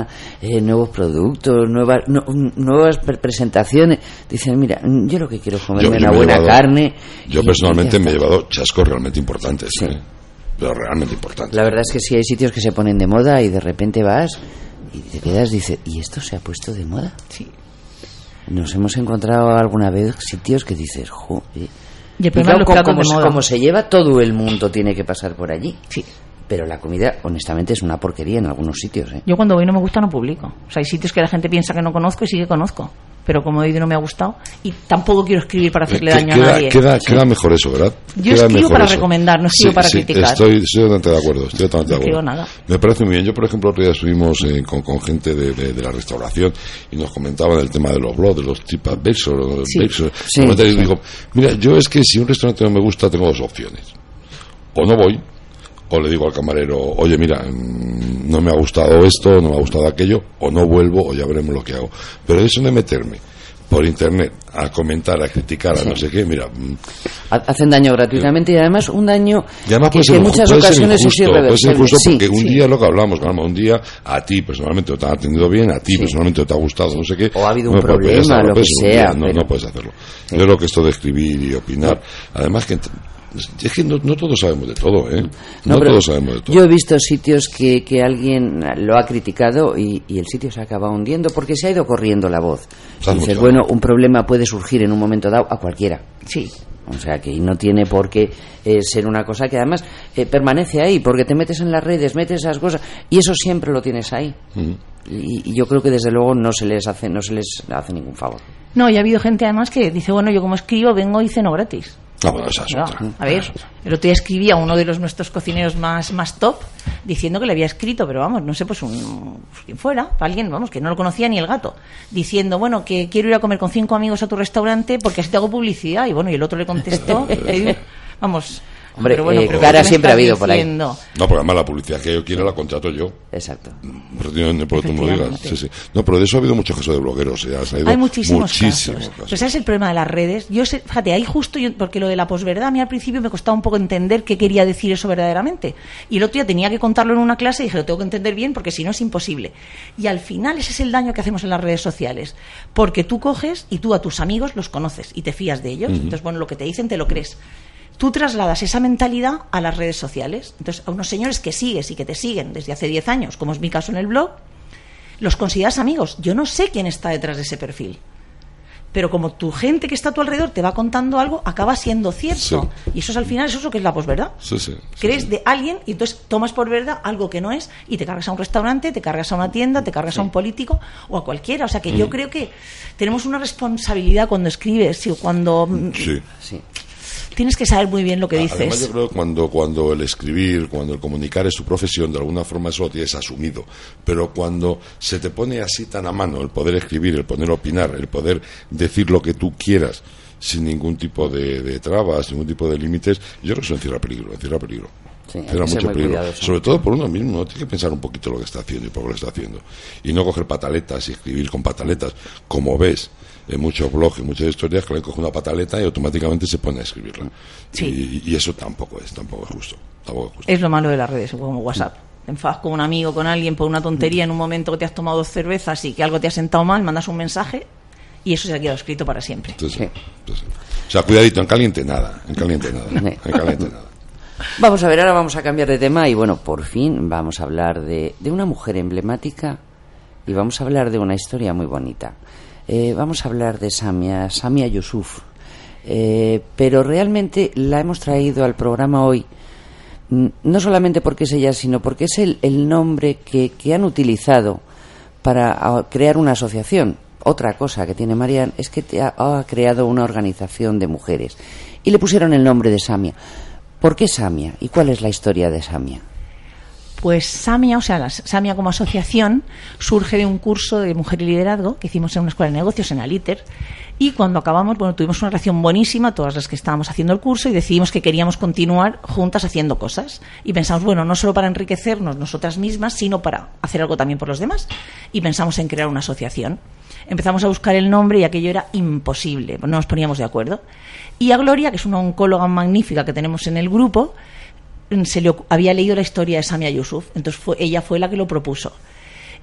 nueva eh, nuevos productos, nuevas, no- nuevas pre- presentaciones. Dicen, mira, yo lo que quiero es comerme Yo- yo una buena llevado- carne. Yo y- personalmente me he llevado chascos realmente importantes. Sí. ¿eh? Pero realmente importantes. La verdad es que sí hay sitios que se ponen de moda y de repente vas y te quedas, dices, ¿y esto se ha puesto de moda? Sí. Nos hemos encontrado alguna vez sitios que dices, jo, eh". Y el Y claro, como, moda. como se lleva, todo el mundo tiene que pasar por allí. Sí. Pero la comida, honestamente, es una porquería en algunos sitios. ¿eh? Yo cuando voy no me gusta no publico. O sea, hay sitios que la gente piensa que no conozco y sí que conozco. Pero como he ido y no me ha gustado. Y tampoco quiero escribir para hacerle daño queda, a nadie. Queda, queda mejor eso, ¿verdad? Yo Queda escribo para eso. recomendar, no escribo Sí, para sí, criticar. Estoy, estoy totalmente de acuerdo. Estoy totalmente de No escribo acuerdo. nada. Me parece muy bien. Yo, por ejemplo, otro día estuvimos eh, con, con gente de, de- de la restauración y nos comentaban el tema de los blogs, de los tipas Bexor, o de los Sí. Bexor. Sí, Comentarios, sí. digo, mira, yo es que si un restaurante no me gusta, tengo dos opciones. O no voy, o le digo al camarero, oye, mira, mm, no me ha gustado esto, no me ha gustado aquello, o no vuelvo, o ya veremos lo que hago. Pero eso de meterme por internet a comentar, a criticar, a no sé qué, mira, mm, Ha- Hacen daño gratuitamente y además un daño y además que, en muchas ocasiones es injusto, puede ser irreversible. Sí, porque un sí. día lo que hablamos, Carmen, un día a ti personalmente te ha atendido bien, a ti personalmente te ha gustado, no sé qué. O ha habido un No, problema, lo que día, sea, No, no puedes hacerlo. Yo creo que esto de escribir y opinar, además que es que no, no todos sabemos de todo, ¿eh? No, todos sabemos de todo. Yo he visto sitios que, que alguien lo ha criticado y, y el sitio se acaba hundiendo porque se ha ido corriendo la voz. Dices, bueno, un problema puede surgir en un momento dado a cualquiera. Sí. O sea que no tiene por qué eh, ser una cosa que además eh, permanece ahí, porque te metes en las redes, metes esas cosas y eso siempre lo tienes ahí. Y, y yo creo que desde luego no se les hace, no se les hace ningún favor. No, y ha habido gente además que dice, bueno, yo como escribo vengo y ceno gratis. Ah, bueno, esa es No, otra. a ver, el otro día escribía uno de los nuestros cocineros más, más top diciendo que le había escrito, pero vamos, no sé, pues un quien fuera, alguien, vamos, que no lo conocía ni el gato, diciendo, bueno, que quiero ir a comer con cinco amigos a tu restaurante porque así te hago publicidad. Y bueno, y el otro le contestó, eh, vamos, Hombre, pero bueno, eh, pero cara ¿qué me siempre ha habido por ahí. No, porque además la publicidad que yo quiero la contrato yo. Exacto. No- por lo. Sí, sí. No, pero de eso ha habido muchos casos de blogueros. ¿eh? Ha Hay muchísimos, muchísimos casos. casos. Pero ¿sabes el problema de las redes? Yo sé, fíjate, ahí justo, yo- porque lo de la posverdad a mí al principio me costaba un poco entender qué quería decir eso verdaderamente. Y el otro día tenía que contarlo en una clase y dije, lo tengo que entender bien porque si no es imposible. Y al final ese es el daño que hacemos en las redes sociales. Porque tú coges y tú a tus amigos los conoces y te fías de ellos. Entonces, bueno, lo que te dicen te lo crees. Tú trasladas esa mentalidad a las redes sociales. Entonces, a unos señores que sigues y que te siguen desde hace 10 años, como es mi caso en el blog, los consideras amigos. Yo no sé quién está detrás de ese perfil. Pero como tu gente que está a tu alrededor te va contando algo, acaba siendo cierto. Y eso es al final, eso es lo que es la posverdad. Sí, sí, sí, Crees sí. de alguien y entonces tomas por verdad algo que no es y te cargas a un restaurante, te cargas a una tienda, te cargas a un político o a cualquiera. O sea que yo Mm. creo que tenemos una responsabilidad cuando escribes y cuando mm, Sí. Tienes que saber muy bien lo que Además, yo dices. creo que cuando, cuando el escribir, cuando el comunicar es tu profesión, de alguna forma eso lo tienes asumido. Pero cuando se te pone así tan a mano el poder escribir, el poder opinar, el poder decir lo que tú quieras, sin ningún tipo de, de trabas, ningún tipo de límites, yo creo que eso encierra peligro, encierra peligro. Sí, Encierra mucho muy peligro. cuidadoso. Sobre todo por uno mismo, uno tiene que pensar un poquito lo que está haciendo y por qué lo está haciendo. Y no coger pataletas y escribir con pataletas, como ves en muchos blogs, en muchas historias, que le coge una pataleta y automáticamente se pone a escribirla. Sí. Y, y eso tampoco es, tampoco es justo. Tampoco es justo. Es lo malo de las redes, como WhatsApp. te enfadas con un amigo, con alguien por una tontería en un momento que te has tomado dos cervezas y que algo te ha sentado mal, mandas un mensaje y eso se ha quedado escrito para siempre. Entonces, Sí. entonces, o sea, cuidadito, en caliente nada, en caliente nada, en caliente nada. Vamos a ver, ahora vamos a cambiar de tema y bueno, por fin vamos a hablar de, de una mujer emblemática y vamos a hablar de una historia muy bonita. Eh, vamos a hablar de Samia, Samia Yusuf. Eh, pero realmente la hemos traído al programa hoy mm, no solamente porque es ella, sino porque es el, el nombre que, que han utilizado para crear una asociación. Otra cosa que tiene Marian es que te ha, ha creado una organización de mujeres y le pusieron el nombre de Samia. ¿Por qué Samia? ¿Y cuál es la historia de Samia? Pues Samia, o sea, la Samia como asociación surge de un curso de mujer y liderazgo que hicimos en una escuela de negocios en Aliter. Y cuando acabamos, bueno, tuvimos una relación buenísima, todas las que estábamos haciendo el curso, y decidimos que queríamos continuar juntas haciendo cosas. Y pensamos, bueno, no solo para enriquecernos nosotras mismas, sino para hacer algo también por los demás. Y pensamos en crear una asociación. Empezamos a buscar el nombre y aquello era imposible, no nos poníamos de acuerdo. Y a Gloria, que es una oncóloga magnífica que tenemos en el grupo, se le había leído la historia de Samia Yusuf, entonces fue, ella fue la que lo propuso.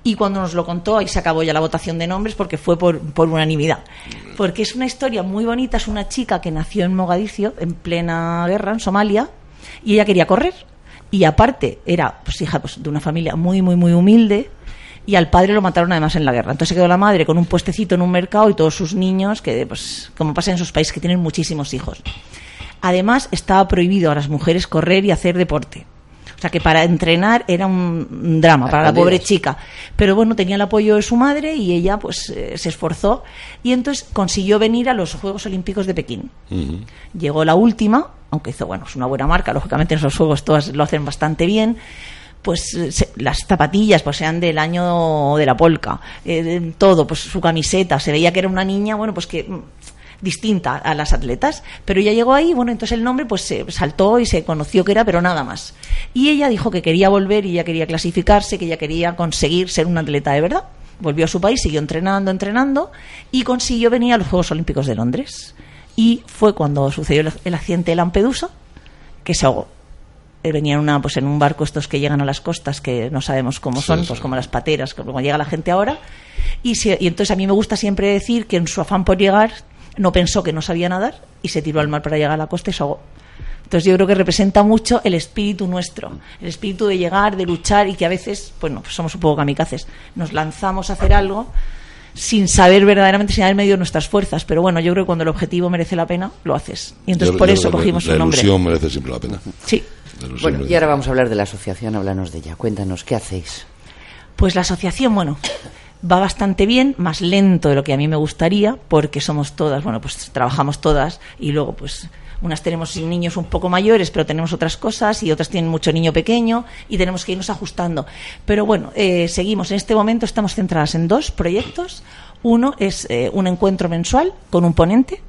Y cuando nos lo contó, ahí se acabó ya la votación de nombres porque fue por, por unanimidad. Porque es una historia muy bonita, es una chica que nació en Mogadiscio, en plena guerra, en Somalia, y ella quería correr. Y aparte, era pues, hija pues, de una familia muy, muy, muy humilde, y al padre lo mataron además en la guerra. Entonces se quedó la madre con un puestecito en un mercado y todos sus niños, que pues como pasa en esos países que tienen muchísimos hijos. Además, estaba prohibido a las mujeres correr y hacer deporte. O sea que para entrenar era un drama para la pobre chica. Pero bueno, tenía el apoyo de su madre y ella pues eh, se esforzó y entonces consiguió venir a los Juegos Olímpicos de Pekín. Llegó la última, aunque hizo, bueno, es una buena marca, lógicamente en esos juegos todas lo hacen bastante bien. Pues eh, se- las zapatillas pues sean del año de la polca, eh, todo, pues su camiseta, se veía que era una niña, bueno, pues que distinta a las atletas, pero ella llegó ahí, bueno, entonces el nombre pues se saltó y se conoció que era, pero nada más. Y ella dijo que quería volver y ella quería clasificarse, que ella quería conseguir ser una atleta de verdad. Volvió a su país, siguió entrenando, entrenando y consiguió venir a los Juegos Olímpicos de Londres. Y fue cuando sucedió el, el accidente de Lampedusa que se ahogó. Eh, Venía en, una, pues en un barco estos que llegan a las costas que no sabemos cómo son, Sí, pues como las pateras, como llega la gente ahora. Y, se- y entonces a mí me gusta siempre decir que en su afán por llegar no pensó que no sabía nadar y se tiró al mar para llegar a la costa y se ahogó. Entonces yo creo que representa mucho el espíritu nuestro, el espíritu de llegar, de luchar y que a veces, bueno, pues somos un poco kamikazes. Nos lanzamos a hacer algo sin saber verdaderamente, sin haber medido nuestras fuerzas. Pero bueno, yo creo que cuando el objetivo merece la pena, lo haces. Y entonces Yo- por yo eso cogimos la su nombre. ilusión merece siempre la pena. Sí. La Bueno, y ahora vamos a hablar de la asociación, háblanos de ella. Cuéntanos, ¿qué hacéis? Pues la asociación, bueno, va bastante bien, más lento de lo que a mí me gustaría, porque somos todas, bueno, pues trabajamos todas y luego pues unas tenemos niños un poco mayores, pero tenemos otras cosas y otras tienen mucho niño pequeño y tenemos que irnos ajustando. Pero bueno, eh, seguimos. En este momento estamos centradas en dos proyectos. Uno es eh, un encuentro mensual con un ponente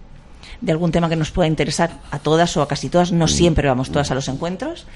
de algún tema que nos pueda interesar a todas o a casi todas. No siempre vamos todas a los encuentros.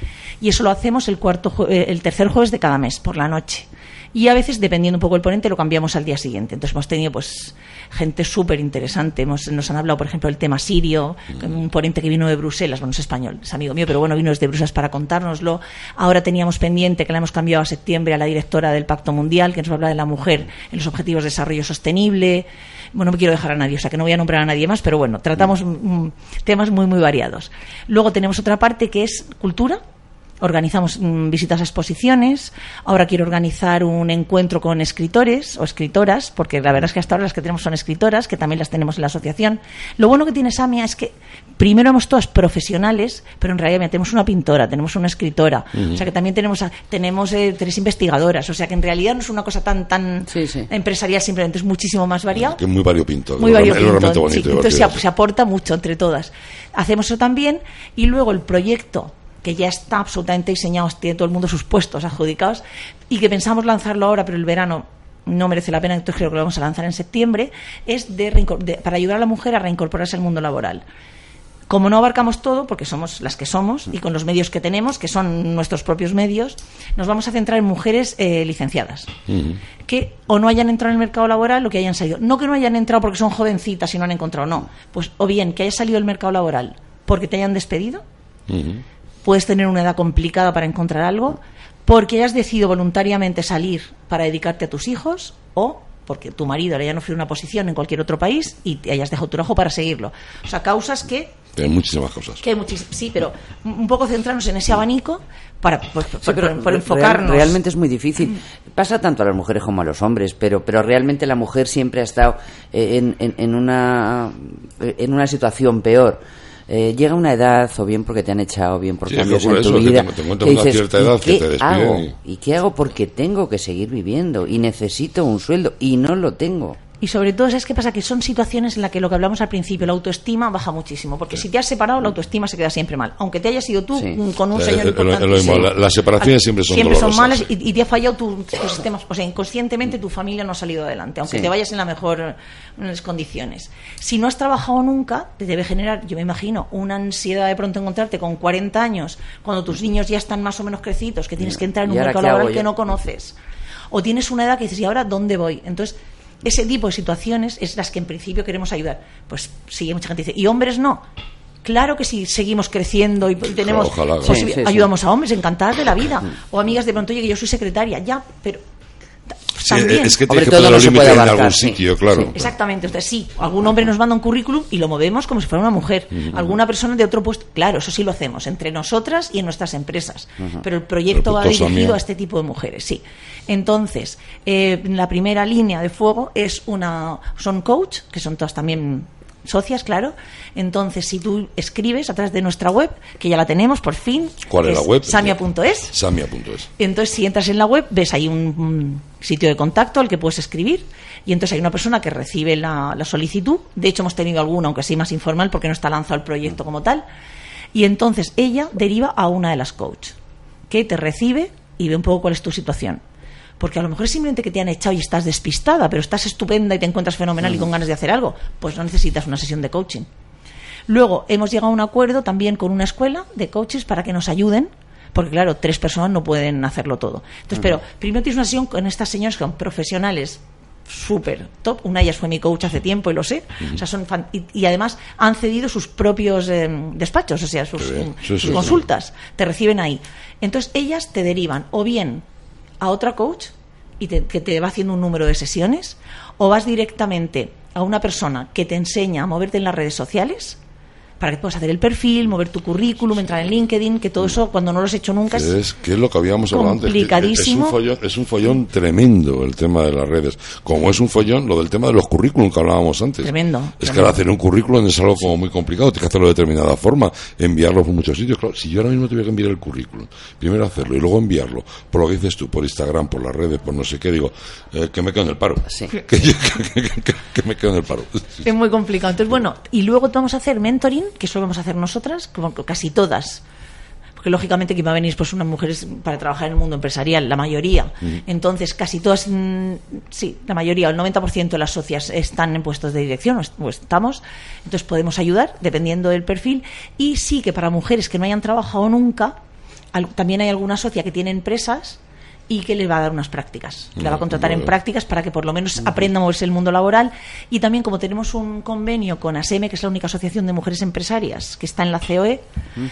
Y eso lo hacemos el, cuarto eh, el tercer jueves de cada mes, por la noche. Y a veces, dependiendo un poco del ponente, lo cambiamos al día siguiente. Entonces hemos tenido pues gente súper interesante. Hemos- Nos han hablado, por ejemplo, del tema sirio, un ponente que vino de Bruselas, bueno, no es español, es amigo mío, pero bueno, vino desde Bruselas para contárnoslo. Ahora teníamos pendiente, que la hemos cambiado a septiembre, a la directora del Pacto Mundial, que nos va a hablar de la mujer en los Objetivos de Desarrollo Sostenible. Bueno, no me quiero dejar a nadie, o sea que no voy a nombrar a nadie más, pero bueno, tratamos mm, temas muy, muy variados. Luego tenemos otra parte que es cultura, organizamos mm, visitas a exposiciones. Ahora quiero organizar un encuentro con escritores o escritoras, porque la verdad es que hasta ahora las que tenemos son escritoras, que también las tenemos en la asociación. Lo bueno que tiene Samia es que primero hemos todas profesionales, pero en realidad mira, tenemos una pintora, tenemos una escritora, o sea que también tenemos, a- tenemos eh, tres investigadoras, o sea que en realidad no es una cosa tan, tan Sí, sí. empresarial, simplemente es muchísimo más variado. Que es muy variopinto. Muy es variopinto. realmente bonito. sí. y Entonces se, se aporta mucho entre todas. Hacemos eso también y luego el proyecto que ya está absolutamente diseñado, tiene todo el mundo sus puestos adjudicados y que pensamos lanzarlo ahora, pero el verano no merece la pena, entonces creo que lo vamos a lanzar en septiembre, es de, de- para ayudar a la mujer a reincorporarse al mundo laboral. Como no abarcamos todo, porque somos las que somos y con los medios que tenemos, que son nuestros propios medios, nos vamos a centrar en mujeres eh, licenciadas que o no hayan entrado en el mercado laboral o que hayan salido. No que no hayan entrado porque son jovencitas y no han encontrado, no. Pues o bien que hayas salido del mercado laboral porque te hayan despedido. Puedes tener una edad complicada para encontrar algo, porque hayas decidido voluntariamente salir para dedicarte a tus hijos o porque tu marido le haya ofrecido una posición en cualquier otro país y te hayas dejado tu trabajo para seguirlo. O sea, causas que Hay muchísimas cosas. que hay muchis- sí, pero un poco centrarnos en ese abanico para pues, por, Sí, pero por- por real- enfocarnos. realmente es muy difícil. Pasa tanto a las mujeres como a los hombres, pero, pero realmente la mujer siempre ha estado eh, en, en- en una, eh, en una situación peor. Eh, llega una edad, o bien porque te han echado, o bien por Sí, que cambios en tu eso, que vida. te- una cierta "¿Y que qué te despiden hago? y- ¿Y qué hago? Porque tengo que seguir viviendo y necesito un sueldo y no lo tengo. Y sobre todo, ¿sabes qué pasa? Que son situaciones en las que lo que hablamos al principio, la autoestima baja muchísimo. Porque si te has separado, la autoestima se queda siempre mal. Aunque te hayas sido tú Sí. con un señor lo- importante. lo mismo, la- las separaciones siempre son Siempre son malas y, y te ha fallado tu, tu sistema. O sea, inconscientemente tu familia no ha salido adelante, aunque Sí. te vayas en la mejor en las condiciones. Si no has trabajado nunca, te debe generar, yo me imagino, una ansiedad de pronto encontrarte con 40 años, cuando tus niños ya están más o menos crecidos, que tienes que entrar en ¿Y un mercado laboral que no conoces. O tienes una edad que dices, ¿y ahora dónde voy? Entonces, ese tipo de situaciones es las que en principio queremos ayudar. Pues sí, mucha gente dice, ¿y hombres no? Claro que si seguimos creciendo y tenemos Ojalá, posibil- Sí, sí, sí. ayudamos a hombres encantadas de la vida o amigas de pronto oye que yo soy secretaria ya pero Sí, también es que tienes que todo poner los límites en algún sitio, claro. Sí. Exactamente, usted sí. Algún hombre nos manda un currículum y lo movemos como si fuera una mujer. Alguna persona de otro puesto, claro, eso sí lo hacemos, entre nosotras y en nuestras empresas. Pero el proyecto va dirigido a este tipo de mujeres, sí. Entonces, eh, la primera línea de fuego es una, son coach, que son todas también socias, claro. Entonces, si tú escribes a través de nuestra web, que ya la tenemos por fin, ¿Cuál es la web? Samia.es. Samia.es. Entonces, si entras en la web, ves ahí un sitio de contacto al que puedes escribir y entonces hay una persona que recibe la, la solicitud. De hecho, hemos tenido alguna, aunque sí más informal, porque no está lanzado el proyecto como tal. Y entonces ella deriva a una de las coach, que te recibe y ve un poco cuál es tu situación. Porque a lo mejor es simplemente que te han echado y estás despistada, pero estás estupenda y te encuentras fenomenal y con ganas de hacer algo. Pues no necesitas una sesión de coaching. Luego hemos llegado a un acuerdo también con una escuela de coaches para que nos ayuden, porque claro, tres personas no pueden hacerlo todo. Entonces, pero primero tienes una sesión con estas señoras que son profesionales súper top. Una de ellas fue mi coach hace tiempo y lo sé. O sea, son fan- y, y además han cedido sus propios eh, despachos, o sea, sus, Sí, sus sí, sí. consultas. Te reciben ahí. Entonces, ellas te derivan o bien a otra coach y te, que te va haciendo un número de sesiones, o vas directamente a una persona que te enseña a moverte en las redes sociales para que puedas hacer el perfil, mover tu currículum, entrar en LinkedIn, que todo eso cuando no lo has hecho nunca es, es, que es lo que habíamos hablado antes. que complicadísimo. Es un, follón, es un follón tremendo el tema de las redes. Como es un follón lo del tema de los currículum que hablábamos antes. Tremendo, Es que al hacer un currículum es algo como muy complicado. Tienes que hacerlo de determinada forma, enviarlo por muchos sitios. Claro, si yo ahora mismo tuviera que enviar el currículum, primero hacerlo y luego enviarlo, por lo que dices tú, por Instagram, por las redes, por no sé qué, digo, eh, que me quedo en el paro. Sí. Que, que- que- que- que me quedo en el paro. es muy complicado. Entonces, bueno, y luego vamos a hacer mentoring, que eso vamos a hacer nosotras, como casi todas. Porque lógicamente que va a venir pues unas mujeres para trabajar en el mundo empresarial, la mayoría. Entonces, casi todas, mm, sí, la mayoría, el 90% de las socias están en puestos de dirección, o est- o estamos. Entonces podemos ayudar, dependiendo del perfil. Y sí que para mujeres que no hayan trabajado nunca, también hay alguna socia que tiene empresas y que les va a dar unas prácticas. La va a contratar en prácticas para que por lo menos aprenda a moverse el mundo laboral. Y también, como tenemos un convenio con ASEME, que es la única asociación de mujeres empresarias que está en la COE,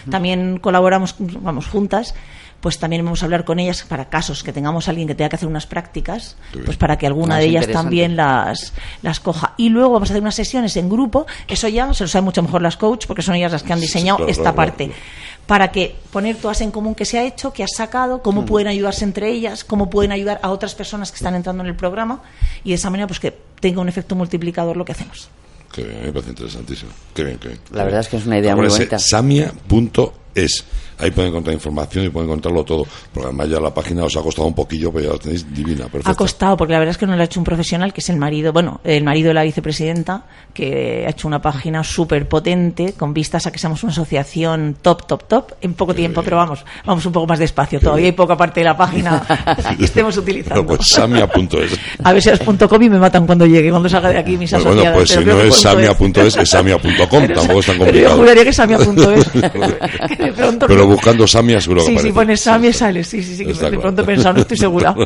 también colaboramos, vamos, juntas. Pues también vamos a hablar con ellas para casos que tengamos a alguien que tenga que hacer unas prácticas, pues para que alguna Ah, de ellas también las, las coja. Y luego vamos a hacer unas sesiones en grupo, eso ya se lo saben mucho mejor las coach, porque son ellas las que han Sí, diseñado claro, esta claro, parte claro. para que poner todas en común qué se ha hecho, qué has sacado, Mm. cómo pueden ayudarse entre ellas, cómo pueden ayudar a otras personas que están entrando en el programa y de esa manera pues que tenga un efecto multiplicador lo que hacemos. Qué bien, me parece interesantísimo. Qué bien, qué bien. La verdad es que es una idea muy bonita. Samia.es. Ahí pueden encontrar información y pueden encontrarlo todo. Porque además ya la página os ha costado un poquillo, pero ya la tenéis divina, perfecta. Ha costado, porque la verdad es que no lo ha hecho un profesional, que es el marido, bueno, el marido de la vicepresidenta, que ha hecho una página súper potente, con vistas a que seamos una asociación top, top, top, en poco tiempo, pero vamos, vamos un poco más despacio, todavía hay poca parte de la página que estemos utilizando. Bueno, pues Samia.es. A ver si es punto .com y me matan cuando llegue, cuando salga de aquí mis Bueno, asociadas. pues si no es Samia.es, es Samia.com. Tampoco es tan Pero yo complicado. juraría que es Samia.es. Que de pronto- Pero buscando Samia seguro que Sí, aparece. si pones Samia sale, sí, sí, sí, que Está de claro. pronto he pensado, no estoy segura.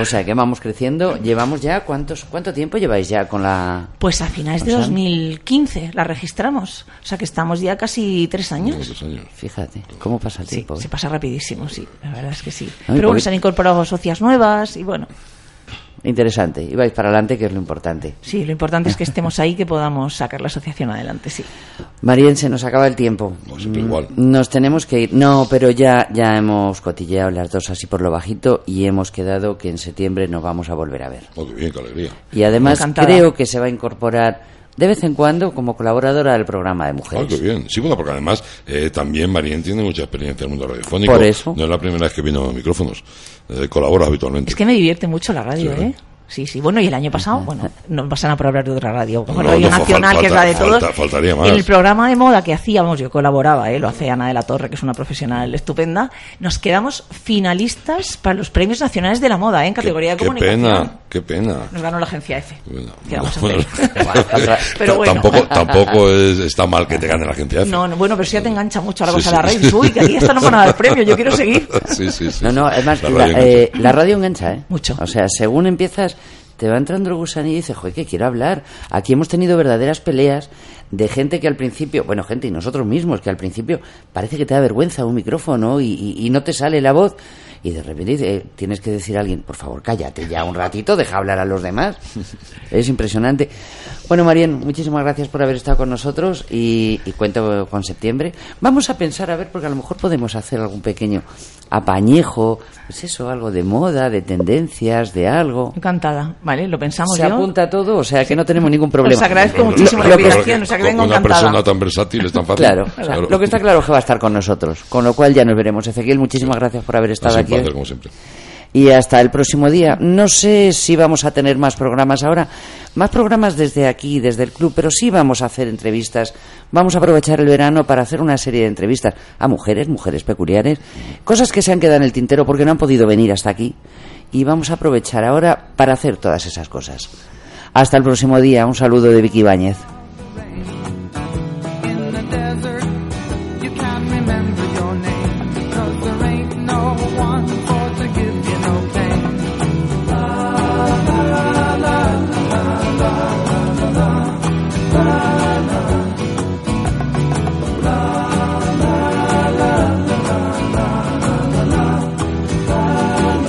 O sea que vamos creciendo. Llevamos ya, ¿cuántos, ¿cuánto tiempo lleváis ya con la...? Pues a finales de O sea, 2015 la registramos. O sea que estamos ya casi tres años. Dos años. Fíjate, ¿cómo pasa el Sí, tiempo? se eh? pasa rapidísimo, sí. La verdad es que sí. Ay, Pero bueno, porque- se han incorporado socias nuevas y bueno, Interesante. Y vais para adelante, que es lo importante. sí, lo importante es que estemos ahí, que podamos sacar la asociación adelante, sí. Marien, se nos acaba el tiempo. Pues siempre Mm, igual. Nos tenemos que ir. No, pero ya, ya hemos cotilleado las dos así por lo bajito y hemos quedado que en septiembre nos vamos a volver a ver. Oh, qué bien, qué alegría. Y además creo que se va a incorporar de vez en cuando como colaboradora del programa de Ah, mujeres. qué bien. Sí, bueno, porque además eh, también Marien tiene mucha experiencia en el mundo radiofónico. Por eso. No es la primera vez que vino a los micrófonos. Eh, colabora habitualmente. Es que me divierte mucho la radio, Sí. ¿eh? Sí, sí. Bueno, y el año pasado, bueno, no pasan a por hablar de otra radio, como No, Radio no, Nacional, que es la de falta- todos. falta- faltaría más. En el programa de moda que hacíamos, yo colaboraba, ¿eh? lo hace Ana de la Torre, que es una profesional estupenda. Nos quedamos finalistas para los premios nacionales de la moda, ¿eh? en Qué- categoría de qué comunicación. pena, qué pena. Nos ganó la agencia F. Bueno, ¿Qué a bueno? Pero bueno. Tampoco, tampoco es- está mal que te gane la agencia F. No, no, bueno, pero si ya te engancha mucho la Sí, cosa sí. la radio. Uy, que aquí hasta no van a dar premio, yo quiero seguir. Sí, sí, sí. No, no, además La la, radio eh, engancha. la radio engancha, ¿eh? Mucho. O sea, según empiezas, te va entrando el gusanillo y dices, joder, que quiero hablar. Aquí hemos tenido verdaderas peleas de gente que al principio, bueno, gente y nosotros mismos, que al principio parece que te da vergüenza un micrófono y, y- y no te sale la voz. Y de repente eh, tienes que decir a alguien, por favor, cállate ya un ratito, deja hablar a los demás. Es impresionante. Bueno, Marien, muchísimas gracias por haber estado con nosotros y, y cuento con septiembre. Vamos a pensar, a ver, porque a lo mejor podemos hacer algún pequeño apañejo, pues eso, algo de moda, de tendencias, de algo. Encantada, ¿vale? Lo pensamos Se yo. apunta todo, o sea que no tenemos ningún problema. Os agradezco Lo- muchísimo la invitación, o sea que vengo Una encantada. persona tan versátil es tan fácil. Claro, lo que está claro es que va a estar con nosotros, con lo cual ya nos veremos. Ezequiel, muchísimas gracias por haber Ha estado aquí. Placer, hoy. como siempre. Y hasta el próximo día. No sé si vamos a tener más programas ahora, más programas desde aquí, desde el club, pero sí vamos a hacer entrevistas. Vamos a aprovechar el verano para hacer una serie de entrevistas a mujeres, mujeres peculiares, cosas que se han quedado en el tintero porque no han podido venir hasta aquí. Y vamos a aprovechar ahora para hacer todas esas cosas. Hasta el próximo día. Un saludo de Vicky Ibáñez.